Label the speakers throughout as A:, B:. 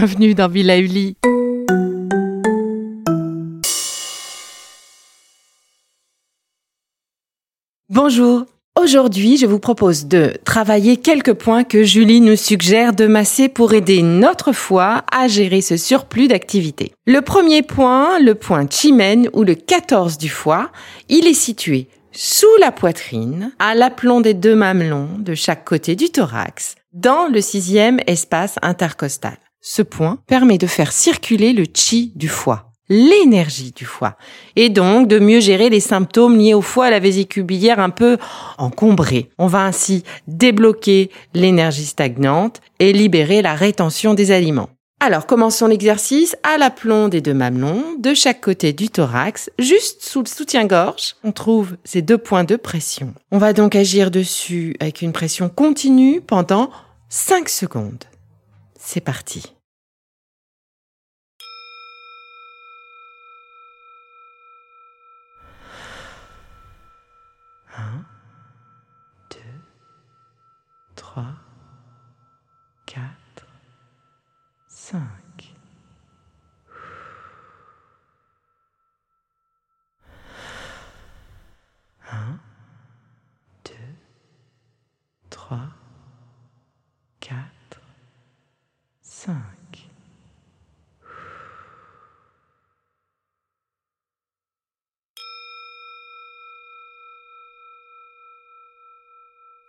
A: Bienvenue dans Villa Uli. Bonjour. Aujourd'hui, je vous propose de travailler quelques points que Julie nous suggère de masser pour aider notre foie à gérer ce surplus d'activité. Le premier point, le point Chimène ou le 14 du foie, il est situé sous la poitrine, à l'aplomb des deux mamelons de chaque côté du thorax, dans le sixième espace intercostal. Ce point permet de faire circuler le chi du foie, l'énergie du foie, et donc de mieux gérer les symptômes liés au foie à la vésicule biliaire un peu encombrée. On va ainsi débloquer l'énergie stagnante et libérer la rétention des aliments. Alors, commençons l'exercice à l'aplomb des deux mamelons, de chaque côté du thorax, juste sous le soutien-gorge. On trouve ces deux points de pression. On va donc agir dessus avec une pression continue pendant 5 secondes. C'est parti. 3, 4, 5. Un, deux, trois.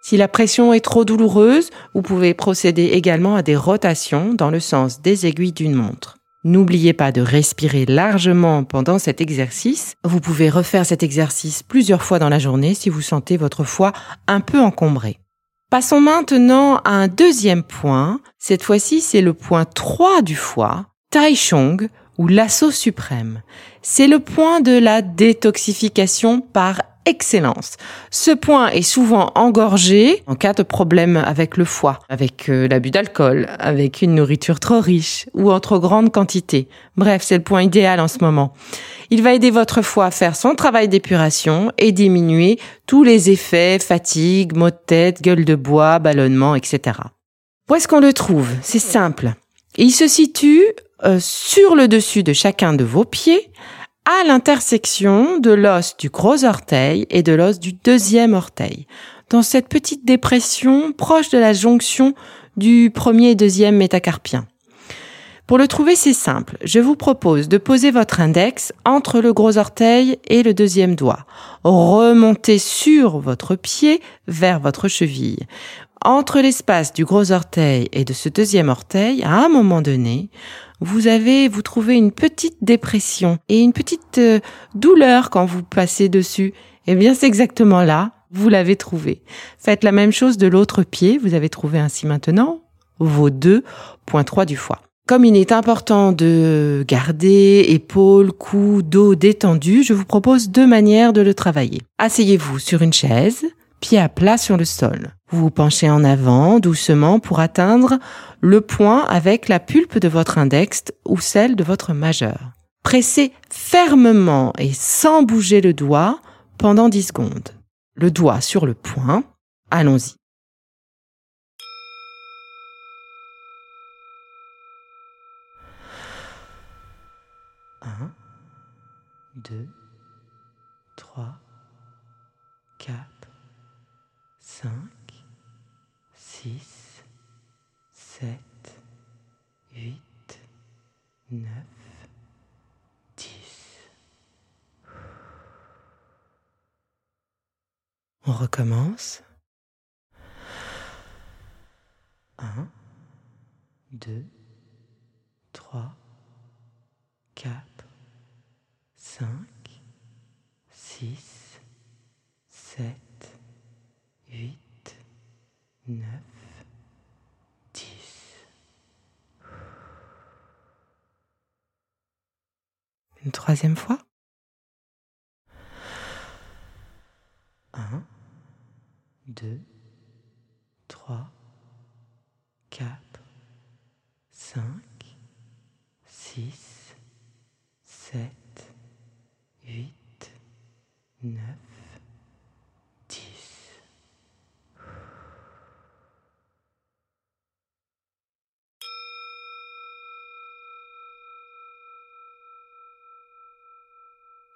A: Si la pression est trop douloureuse, vous pouvez procéder également à des rotations dans le sens des aiguilles d'une montre. N'oubliez pas de respirer largement pendant cet exercice. Vous pouvez refaire cet exercice plusieurs fois dans la journée si vous sentez votre foie un peu encombré. Passons maintenant à un deuxième point. Cette fois-ci, c'est le point 3 du foie, Tai Chong ou l'assaut suprême. C'est le point de la détoxification par excellence. Ce point est souvent engorgé en cas de problème avec le foie, avec euh, l'abus d'alcool, avec une nourriture trop riche ou en trop grande quantité. Bref, c'est le point idéal en ce moment. Il va aider votre foie à faire son travail d'épuration et diminuer tous les effets, fatigue, maux de tête, gueule de bois, ballonnement, etc. Où est-ce qu'on le trouve? C'est simple. Il se situe euh, sur le dessus de chacun de vos pieds, à l'intersection de l'os du gros orteil et de l'os du deuxième orteil, dans cette petite dépression proche de la jonction du premier et deuxième métacarpien. Pour le trouver, c'est simple. Je vous propose de poser votre index entre le gros orteil et le deuxième doigt. Remontez sur votre pied vers votre cheville. Entre l'espace du gros orteil et de ce deuxième orteil, à un moment donné, vous avez, vous trouvez une petite dépression et une petite euh, douleur quand vous passez dessus. Eh bien, c'est exactement là, vous l'avez trouvé. Faites la même chose de l'autre pied, vous avez trouvé ainsi maintenant vos deux points trois du foie. Comme il est important de garder épaules, cou, dos détendus, je vous propose deux manières de le travailler. Asseyez-vous sur une chaise, pied à plat sur le sol. Vous vous penchez en avant doucement pour atteindre le point avec la pulpe de votre index ou celle de votre majeur. Pressez fermement et sans bouger le doigt pendant 10 secondes. Le doigt sur le point. Allons-y. Un, deux, 3, 4, 5, 6, 7, 8, 9, 10. On recommence. 1, 2, 3, 4, 5, 6, 7, 8, 9, 10. Une troisième fois. 1, 2, 3, 4, 5, 6, 7, 8, 9,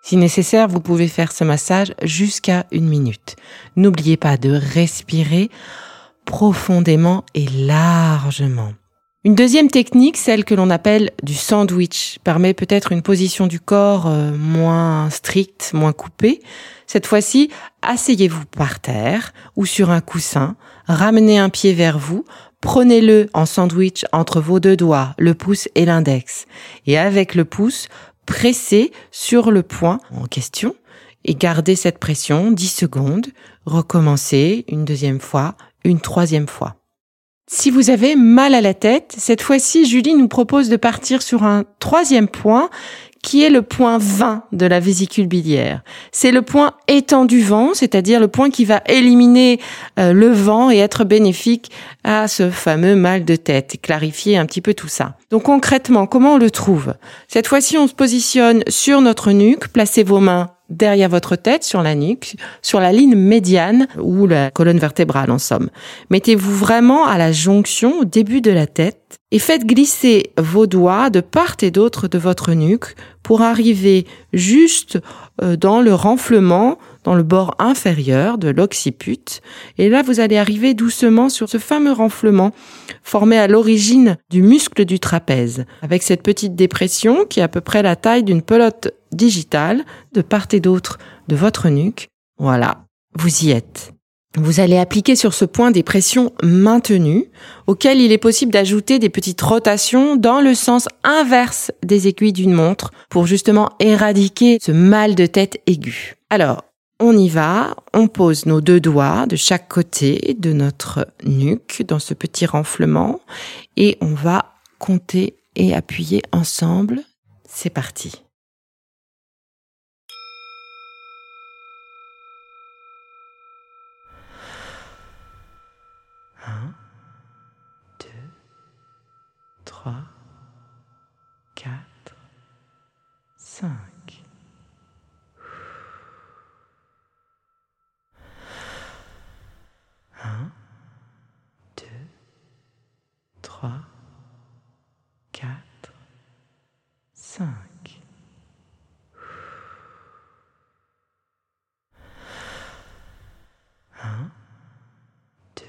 A: Si nécessaire, vous pouvez faire ce massage jusqu'à une minute. N'oubliez pas de respirer profondément et largement. Une deuxième technique, celle que l'on appelle du sandwich, permet peut-être une position du corps euh, moins stricte, moins coupée. Cette fois-ci, asseyez-vous par terre ou sur un coussin, ramenez un pied vers vous, prenez-le en sandwich entre vos deux doigts, le pouce et l'index, et avec le pouce, pressez sur le point en question et gardez cette pression 10 secondes, recommencez une deuxième fois, une troisième fois. Si vous avez mal à la tête, cette fois-ci, Julie nous propose de partir sur un troisième point qui est le point 20 de la vésicule biliaire. C'est le point étendu vent, c'est-à-dire le point qui va éliminer euh, le vent et être bénéfique à ce fameux mal de tête clarifier un petit peu tout ça. Donc concrètement, comment on le trouve? Cette fois-ci, on se positionne sur notre nuque, placez vos mains derrière votre tête, sur la nuque, sur la ligne médiane ou la colonne vertébrale en somme. Mettez-vous vraiment à la jonction au début de la tête et faites glisser vos doigts de part et d'autre de votre nuque pour arriver juste euh, dans le renflement, dans le bord inférieur de l'occiput. Et là, vous allez arriver doucement sur ce fameux renflement formé à l'origine du muscle du trapèze, avec cette petite dépression qui est à peu près la taille d'une pelote digitale de part et d'autre de votre nuque. Voilà, vous y êtes. Vous allez appliquer sur ce point des pressions maintenues, auxquelles il est possible d'ajouter des petites rotations dans le sens inverse des aiguilles d'une montre pour justement éradiquer ce mal de tête aigu. Alors, on y va, on pose nos deux doigts de chaque côté de notre nuque dans ce petit renflement et on va compter et appuyer ensemble. C'est parti. 3, 4, 5. 1, 2, 3, 4, 5. 1, 2,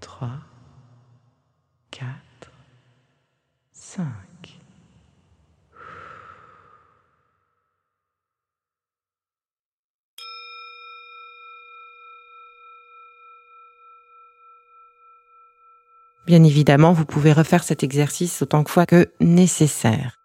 A: 3, 4, 5. Bien évidemment, vous pouvez refaire cet exercice autant de fois que nécessaire.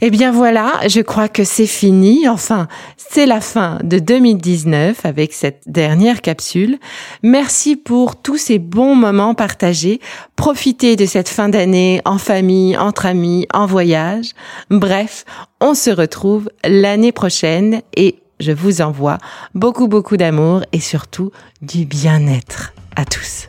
A: Eh bien voilà, je crois que c'est fini. Enfin, c'est la fin de 2019 avec cette dernière capsule. Merci pour tous ces bons moments partagés. Profitez de cette fin d'année en famille, entre amis, en voyage. Bref, on se retrouve l'année prochaine et je vous envoie beaucoup beaucoup d'amour et surtout du bien-être à tous.